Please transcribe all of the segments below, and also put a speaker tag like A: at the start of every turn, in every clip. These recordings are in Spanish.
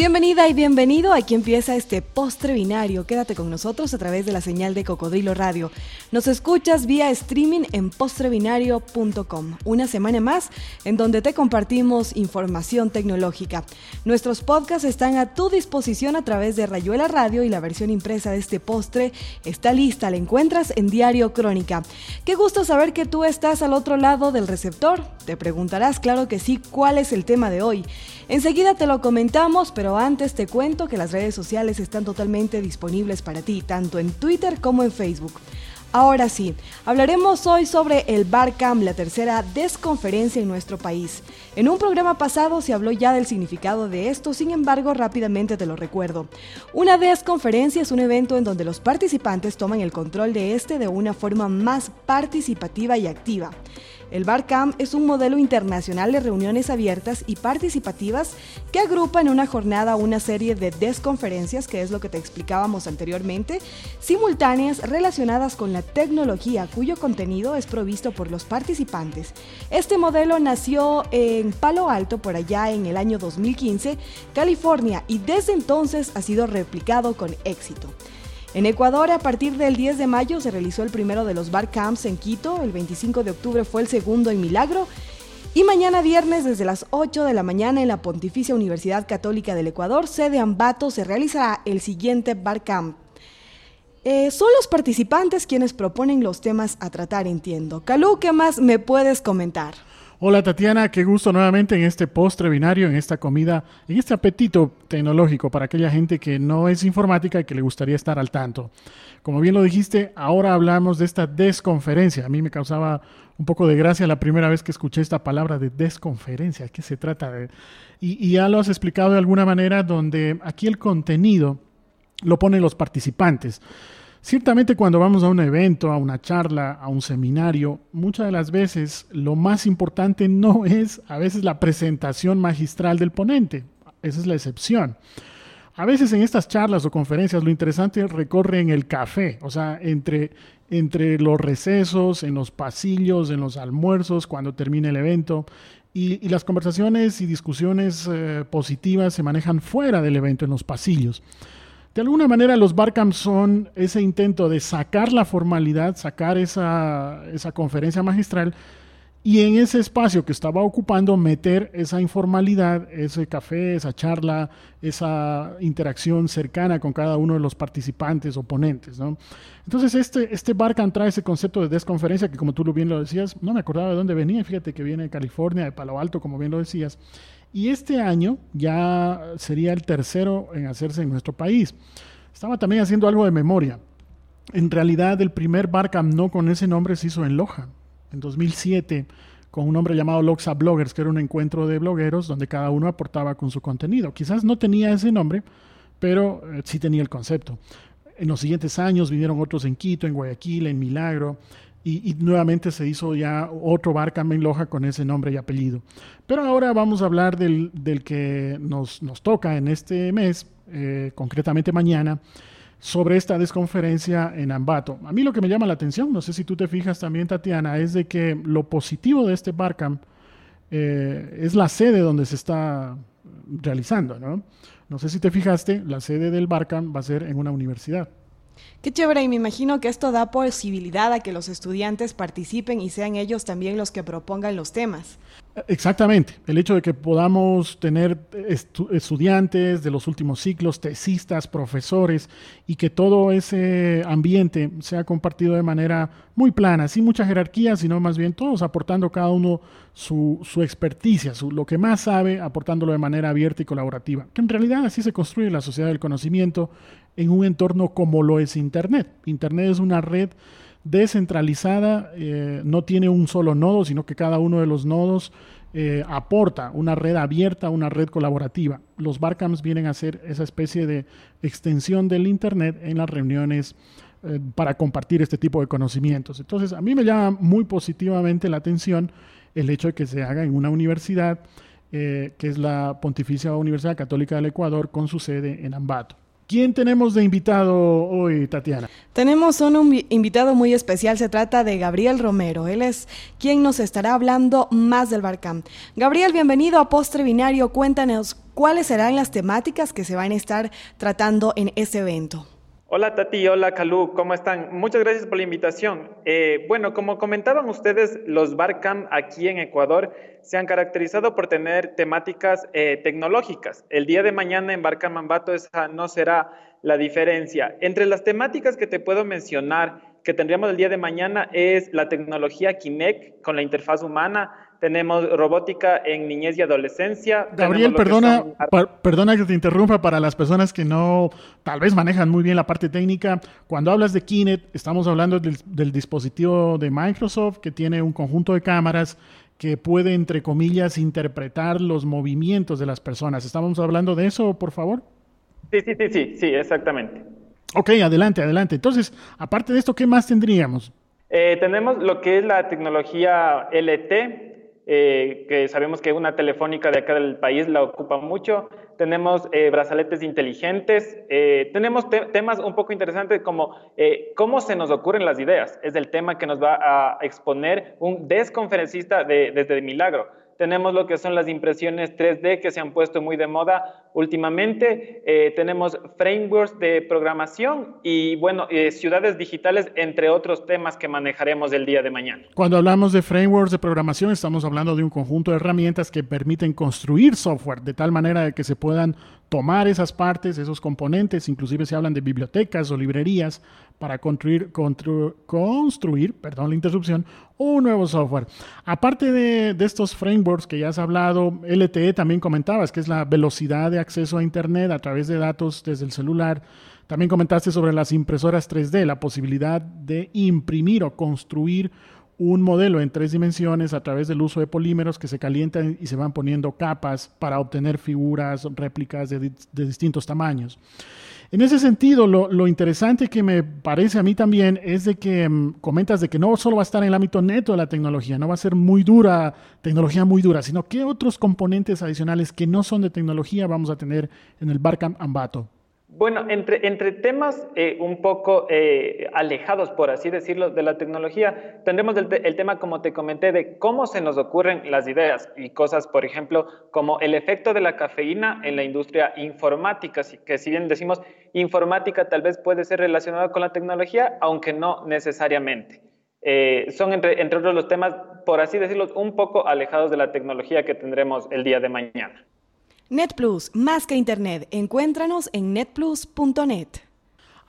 A: Bienvenida y bienvenido. Aquí empieza este postre binario. Quédate con nosotros a través de la señal de Cocodrilo Radio. Nos escuchas vía streaming en postrebinario.com. Una semana más en donde te compartimos información tecnológica. Nuestros podcasts están a tu disposición a través de Rayuela Radio y la versión impresa de este postre está lista. La encuentras en Diario Crónica. Qué gusto saber que tú estás al otro lado del receptor. Te preguntarás, claro que sí, cuál es el tema de hoy. Enseguida te lo comentamos, pero antes te cuento que las redes sociales están totalmente disponibles para ti, tanto en Twitter como en Facebook. Ahora sí, hablaremos hoy sobre el Barcam, la tercera desconferencia en nuestro país. En un programa pasado se habló ya del significado de esto, sin embargo rápidamente te lo recuerdo. Una desconferencia es un evento en donde los participantes toman el control de este de una forma más participativa y activa. El Barcamp es un modelo internacional de reuniones abiertas y participativas que agrupa en una jornada una serie de desconferencias, que es lo que te explicábamos anteriormente, simultáneas relacionadas con la tecnología cuyo contenido es provisto por los participantes. Este modelo nació en Palo Alto por allá en el año 2015, California, y desde entonces ha sido replicado con éxito. En Ecuador, a partir del 10 de mayo se realizó el primero de los bar camps en Quito, el 25 de octubre fue el segundo en Milagro y mañana viernes desde las 8 de la mañana en la Pontificia Universidad Católica del Ecuador, sede Ambato, se realizará el siguiente bar camp. Eh, son los participantes quienes proponen los temas a tratar, entiendo. Calú, ¿qué más me puedes comentar?
B: Hola Tatiana, qué gusto nuevamente en este postre binario, en esta comida, en este apetito tecnológico para aquella gente que no es informática y que le gustaría estar al tanto. Como bien lo dijiste, ahora hablamos de esta desconferencia. A mí me causaba un poco de gracia la primera vez que escuché esta palabra de desconferencia. ¿Qué se trata de? Y, y ya lo has explicado de alguna manera donde aquí el contenido lo ponen los participantes. Ciertamente cuando vamos a un evento, a una charla, a un seminario, muchas de las veces lo más importante no es a veces la presentación magistral del ponente, esa es la excepción. A veces en estas charlas o conferencias lo interesante recorre en el café, o sea, entre, entre los recesos, en los pasillos, en los almuerzos, cuando termina el evento. Y, las conversaciones y discusiones eh, positivas se manejan fuera del evento, en los pasillos. De alguna manera los Barcamps son ese intento de sacar la formalidad, sacar esa, conferencia magistral y en ese espacio que estaba ocupando meter esa informalidad, ese café, esa charla, esa interacción cercana con cada uno de los participantes o ponentes. ¿no? Entonces este, este Barcamp trae ese concepto de desconferencia que como tú bien lo decías, no me acordaba de dónde venía, fíjate que viene de California, de Palo Alto, como bien lo decías, y este año ya sería el tercero en hacerse en nuestro país. Estaba también haciendo algo de memoria. En realidad, el primer Barcamp no con ese nombre se hizo en Loja, en 2007, con un hombre llamado Loxa Bloggers, que era un encuentro de blogueros donde cada uno aportaba con su contenido. Quizás no tenía ese nombre, pero eh, sí tenía el concepto. En los siguientes años vinieron otros en Quito, en Guayaquil, en Milagro, y, nuevamente se hizo ya otro bar en Loja con ese nombre y apellido. Pero ahora vamos a hablar del, que nos, toca en este mes, eh, concretamente mañana, sobre esta desconferencia en Ambato. A mí lo que me llama la atención, no sé si tú te fijas también, Tatiana, es de que lo positivo de este Barcamp eh, es la sede donde se está realizando, ¿no? No sé si te fijaste, la sede del Barcamp va a ser en una universidad.
A: Qué chévere y me imagino que esto da posibilidad a que los estudiantes participen y sean ellos también los que propongan los temas.
B: Exactamente, el hecho de que podamos tener estudiantes de los últimos ciclos, tesistas, profesores y que todo ese ambiente sea compartido de manera muy plana, sin mucha jerarquía, sino más bien todos aportando cada uno su, su experticia, su, lo que más sabe, aportándolo de manera abierta y colaborativa. Que en realidad así se construye la sociedad del conocimiento en un entorno como lo es Internet. Internet es una red descentralizada, eh, no tiene un solo nodo, sino que cada uno de los nodos eh, aporta una red abierta, una red colaborativa. Los Barcamps vienen a ser esa especie de extensión del Internet en las reuniones eh, para compartir este tipo de conocimientos. Entonces, a mí me llama muy positivamente la atención el hecho de que se haga en una universidad, que es la Pontificia Universidad Católica del Ecuador, con su sede en Ambato. ¿Quién tenemos de invitado hoy, Tatiana?
A: Tenemos un invitado muy especial, se trata de Gabriel Romero. Él es quien nos estará hablando más del Barcamp. Gabriel, bienvenido a Postre Binario. Cuéntanos ¿cuáles serán las temáticas que se van a estar tratando en este evento?
C: Hola Tati, hola Calú, ¿cómo están? Muchas gracias por la invitación. Eh, bueno, como comentaban ustedes, los Barcam aquí en Ecuador se han caracterizado por tener temáticas eh, tecnológicas. El día de mañana en Barcam Ambato esa no será la diferencia. Entre las temáticas que te puedo mencionar que tendríamos el día de mañana es la tecnología Kinect con la interfaz humana, tenemos robótica en niñez y adolescencia.
B: Gabriel, perdona, perdona que te interrumpa para las personas que no tal vez manejan muy bien la parte técnica. Cuando hablas de Kinect, estamos hablando del, del dispositivo de Microsoft que tiene un conjunto de cámaras que puede, entre comillas, interpretar los movimientos de las personas. ¿Estamos hablando de eso, por favor?
C: Sí, sí, sí, sí, sí, exactamente.
B: Ok, adelante, adelante. Entonces, aparte de esto, ¿qué más tendríamos?
C: Eh, tenemos lo que es la tecnología LT, eh, que sabemos que una telefónica de acá del país la ocupa mucho. Tenemos eh, brazaletes inteligentes. Eh, tenemos temas un poco interesantes como cómo se nos ocurren las ideas. Es el tema que nos va a exponer un desconferencista de, desde Milagro. Tenemos lo que son las impresiones 3D que se han puesto muy de moda últimamente. Eh, tenemos frameworks de programación y, bueno, eh, ciudades digitales, entre otros temas que manejaremos el día de mañana.
B: Cuando hablamos de frameworks de programación, estamos hablando de un conjunto de herramientas que permiten construir software de tal manera que se puedan tomar esas partes, esos componentes, inclusive se hablan de bibliotecas o librerías para construir, construir perdón la interrupción, un nuevo software. Aparte de, de, estos frameworks que ya has hablado, LTE también comentabas, que es la velocidad de acceso a Internet a través de datos desde el celular. También comentaste sobre las impresoras 3D, la posibilidad de imprimir o construir un modelo en tres dimensiones a través del uso de polímeros que se calientan y se van poniendo capas para obtener figuras, réplicas de, distintos tamaños. En ese sentido, lo, interesante que me parece a mí también es de que mm, comentas de que no solo va a estar en el ámbito neto de la tecnología, no va a ser muy dura, tecnología muy dura, sino que otros componentes adicionales que no son de tecnología vamos a tener en el Barcamp Ambato.
C: Bueno, entre, entre temas eh, un poco eh, alejados, por así decirlo, de la tecnología, tendremos el, el, tema, como te comenté, de cómo se nos ocurren las ideas y cosas, por ejemplo, como el efecto de la cafeína en la industria informática, que si bien decimos informática tal vez puede ser relacionada con la tecnología, aunque no necesariamente. Eh, son, entre, entre otros, los temas, por así decirlo, un poco alejados de la tecnología que tendremos el día de mañana.
A: NetPlus, más que Internet. Encuéntranos en netplus.net.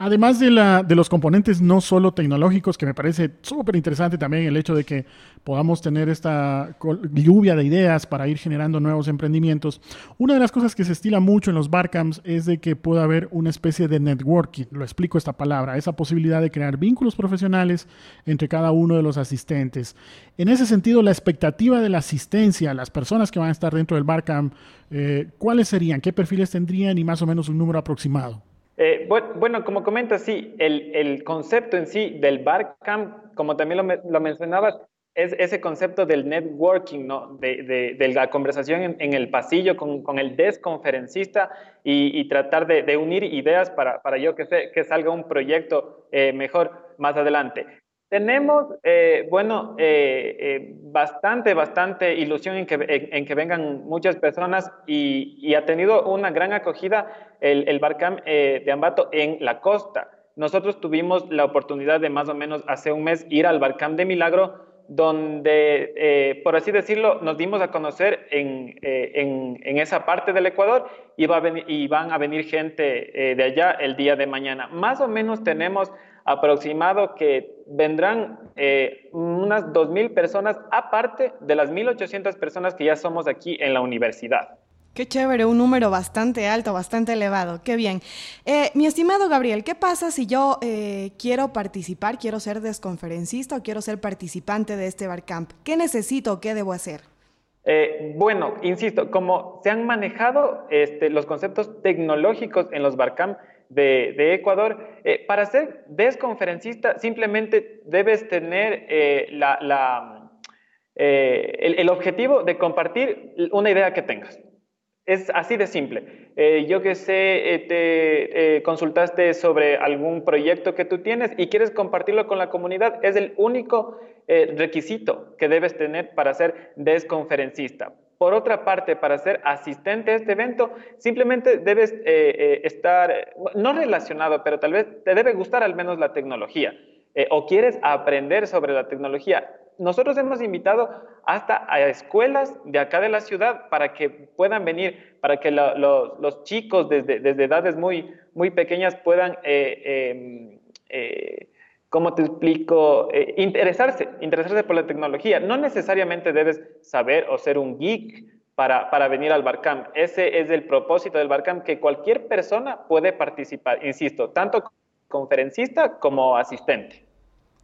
B: Además de, la, de los componentes no solo tecnológicos, que me parece súper interesante también el hecho de que podamos tener esta lluvia de ideas para ir generando nuevos emprendimientos, una de las cosas que se estila mucho en los barcamps es de que pueda haber una especie de networking, lo explico esta palabra, esa posibilidad de crear vínculos profesionales entre cada uno de los asistentes. En ese sentido, la expectativa de la asistencia, las personas que van a estar dentro del barcamp, eh, ¿cuáles serían? ¿Qué perfiles tendrían y más o menos un número aproximado?
C: Eh, bueno, como comentas, sí, el, concepto en sí del Barcamp, como también lo, mencionabas, es ese concepto del networking, ¿no? de, la conversación en, el pasillo con, el desconferencista y, tratar de, unir ideas para, para yo que, sé, que salga un proyecto eh, mejor más adelante. Tenemos, eh, bueno, eh, eh, bastante, bastante ilusión en que, en, que, vengan muchas personas y, ha tenido una gran acogida el, el Barcam de Ambato en la costa. Nosotros tuvimos la oportunidad de más o menos hace un mes ir al Barcam de Milagro, donde, por así decirlo, nos dimos a conocer en, en, esa parte del Ecuador y, va y van a venir gente de allá el día de mañana. Más o menos tenemos aproximado que vendrán eh, unas 2.000 personas aparte de las 1.800 personas que ya somos aquí en la universidad.
A: Qué chévere, un número bastante alto, bastante elevado, qué bien. Eh, mi estimado Gabriel, ¿qué pasa si yo eh, quiero participar, quiero ser desconferencista o quiero ser participante de este Barcamp? ¿Qué necesito o qué debo hacer?
C: bueno, insisto, como se han manejado este, los conceptos tecnológicos en los Barcamp, de, Ecuador. Eh, para ser desconferencista simplemente debes tener eh, eh, el, objetivo de compartir una idea que tengas. Es así de simple. yo que sé, te consultaste sobre algún proyecto que tú tienes y quieres compartirlo con la comunidad, es el único requisito que debes tener para ser desconferencista. Por otra parte, para ser asistente a este evento, simplemente debes eh, eh, estar, no relacionado, pero tal vez te debe gustar al menos la tecnología eh, o quieres aprender sobre la tecnología. Nosotros hemos invitado hasta a escuelas de acá de la ciudad para que puedan venir, para que los chicos desde, desde, edades muy, muy pequeñas puedan em, ¿cómo te explico? Eh, interesarse, interesarse por la tecnología. No necesariamente debes saber o ser un geek para, para venir al Barcamp. Ese es el propósito del Barcamp, que cualquier persona puede participar, insisto, tanto conferencista como asistente.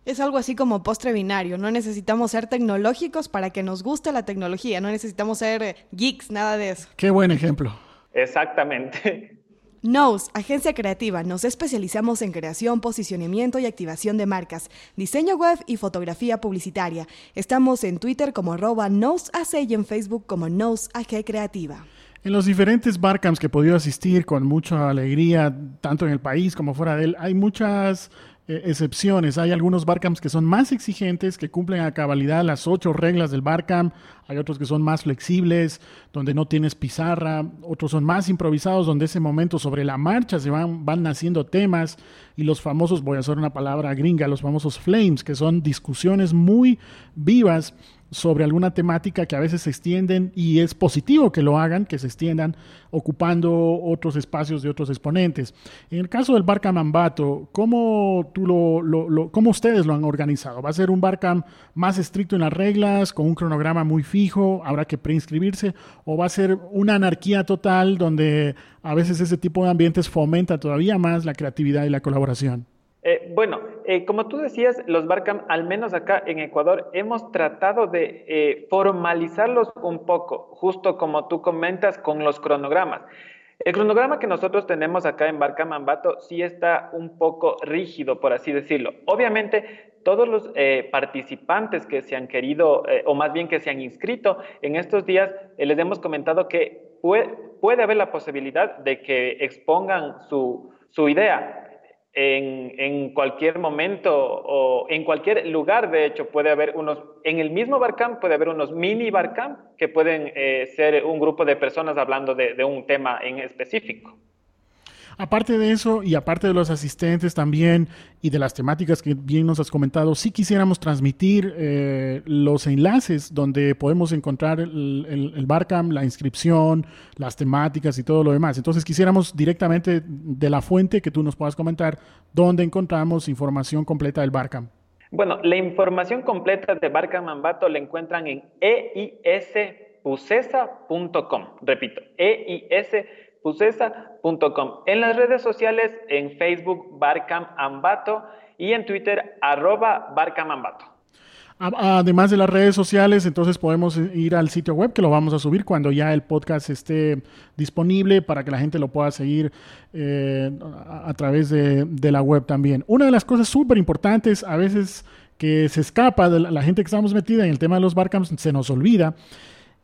A: Es algo así como postre binario, no necesitamos ser tecnológicos para que nos guste la tecnología, no necesitamos ser eh, geeks, nada de eso.
B: Qué buen ejemplo.
C: Exactamente.
A: Nose, agencia creativa. Nos especializamos en creación, posicionamiento y activación de marcas, diseño web y fotografía publicitaria. Estamos en Twitter como arroba NoseAC y en Facebook como NoseAG Creativa.
B: En los diferentes barcamps que he podido asistir con mucha alegría, tanto en el país como fuera de él, hay muchas eh, excepciones. Hay algunos barcamps que son más exigentes, que cumplen a cabalidad las ocho reglas del barcamp. Hay otros que son más flexibles, donde no tienes pizarra. Otros son más improvisados, donde ese momento sobre la marcha se van, van naciendo temas. Y los famosos, voy a hacer una palabra gringa, los famosos flames, que son discusiones muy vivas sobre alguna temática que a veces se extienden y es positivo que lo hagan, que se extiendan ocupando otros espacios de otros exponentes. En el caso del Barcam Ambato, ¿cómo, tú lo, ¿cómo ustedes lo han organizado? ¿Va a ser un Barcam más estricto en las reglas, con un cronograma muy fijo, habrá que preinscribirse, o va a ser una anarquía total donde a veces ese tipo de ambientes fomenta todavía más la creatividad y la colaboración?
C: Eh, bueno, eh, como tú decías, los Barcam, al menos acá en Ecuador, hemos tratado de eh, formalizarlos un poco, justo como tú comentas con los cronogramas. El cronograma que nosotros tenemos acá en Barcam Ambato sí está un poco rígido, por así decirlo. Obviamente, todos los participantes que se han querido, o más bien que se han inscrito en estos días, les hemos comentado que puede, haber la posibilidad de que expongan su idea en, cualquier momento o en cualquier lugar, de hecho, puede haber unos, en el mismo Barcamp puede haber unos mini Barcamp que pueden eh, ser un grupo de personas hablando de un tema en específico.
B: Aparte de eso, y aparte de los asistentes también, y de las temáticas que bien nos has comentado, sí quisiéramos transmitir eh, los enlaces donde podemos encontrar el, Barcam, la inscripción, las temáticas y todo lo demás. Entonces quisiéramos directamente de la fuente que tú nos puedas comentar dónde encontramos información completa del Barcam.
C: Bueno, la información completa de Barcam Ambato la encuentran en eispusesa.com. Repito, eispusesa.com en las redes sociales, en Facebook, Barcam Ambato y en Twitter, arroba Barcam Ambato.
B: Además de las redes sociales, entonces podemos ir al sitio web que lo vamos a subir cuando ya el podcast esté disponible para que la gente lo pueda seguir eh, a, través de, la web también. Una de las cosas súper importantes, a veces que se escapa de la, gente que estamos metida en el tema de los barcams, se nos olvida,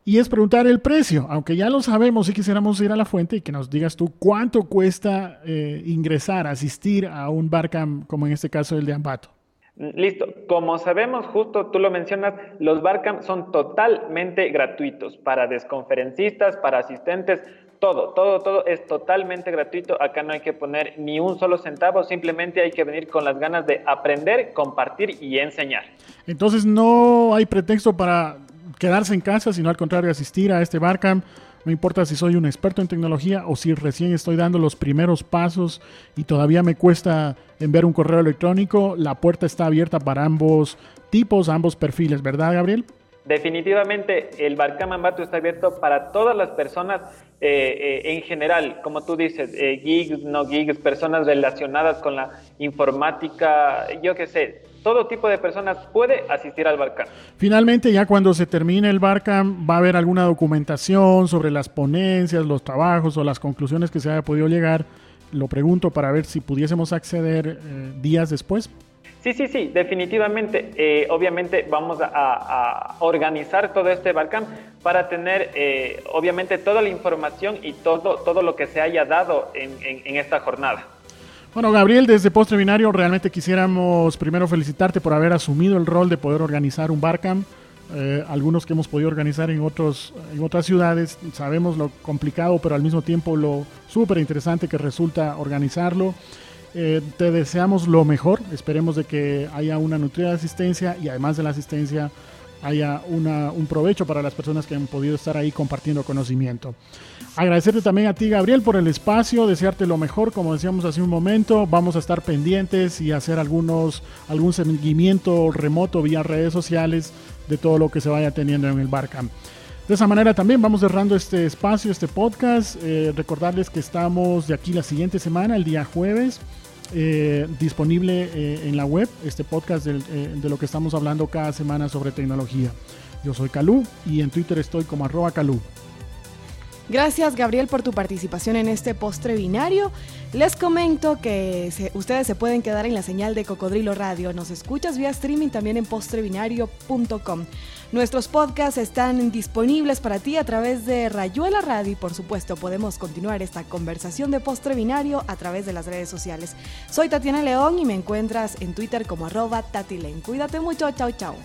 B: y es preguntar el precio, aunque ya lo sabemos y quisiéramos ir a la fuente y que nos digas tú cuánto cuesta eh, ingresar, asistir a un barcamp como en este caso el de Ambato.
C: Listo, como sabemos, justo tú lo mencionas, los barcamp son totalmente gratuitos para desconferencistas, para asistentes, todo, todo, todo es totalmente gratuito. Acá no hay que poner ni un solo centavo, simplemente hay que venir con las ganas de aprender, compartir y enseñar.
B: Entonces no hay pretexto para quedarse en casa, sino al contrario, asistir a este Barcamp. No importa si soy un experto en tecnología o si recién estoy dando los primeros pasos y todavía me cuesta enviar un correo electrónico, la puerta está abierta para ambos tipos, ambos perfiles, ¿verdad, Gabriel?
C: Definitivamente el Barcamp Ambato está abierto para todas las personas eh, eh, en general, como tú dices, eh, no gigs, personas relacionadas con la informática, yo qué sé, todo tipo de personas puede asistir al Barcamp.
B: Finalmente, ya cuando se termine el Barcamp, ¿va a haber alguna documentación sobre las ponencias, los trabajos o las conclusiones que se haya podido llegar? Lo pregunto para ver si pudiésemos acceder eh, días después.
C: Sí, sí, sí, definitivamente. Eh, obviamente vamos a, organizar todo este Barcamp para tener, eh, obviamente, toda la información y todo, todo lo que se haya dado en esta jornada.
B: Bueno, Gabriel, desde Postre Binario realmente quisiéramos primero felicitarte por haber asumido el rol de poder organizar un Barcamp. eh, algunos que hemos podido organizar en, otros, en otras ciudades, sabemos lo complicado, pero al mismo tiempo lo súper interesante que resulta organizarlo. Eh, te deseamos lo mejor, esperemos de que haya una nutrida asistencia y además de la asistencia haya un provecho para las personas que han podido estar ahí compartiendo conocimiento. Agradecerte también a ti, Gabriel, por el espacio, desearte lo mejor, como decíamos hace un momento, vamos a estar pendientes y hacer algunos, algún seguimiento remoto vía redes sociales de todo lo que se vaya teniendo en el Barcamp. De esa manera también vamos cerrando este espacio, este podcast. Eh, recordarles que estamos de aquí la siguiente semana, el día jueves. Eh, disponible eh, en la web, este podcast de, de, lo que estamos hablando cada semana sobre tecnología. Yo soy Calú y en Twitter estoy como arroba Calú.
A: Gracias Gabriel por tu participación en este postre binario. Les comento que ustedes se pueden quedar en la señal de Cocodrilo Radio. Nos escuchas vía streaming también en postrebinario.com. Nuestros podcasts están disponibles para ti a través de Rayuela Radio y por supuesto podemos continuar esta conversación de postre binario a través de las redes sociales. Soy Tatiana León y me encuentras en Twitter como arroba Tatilen. Cuídate mucho, chao chao.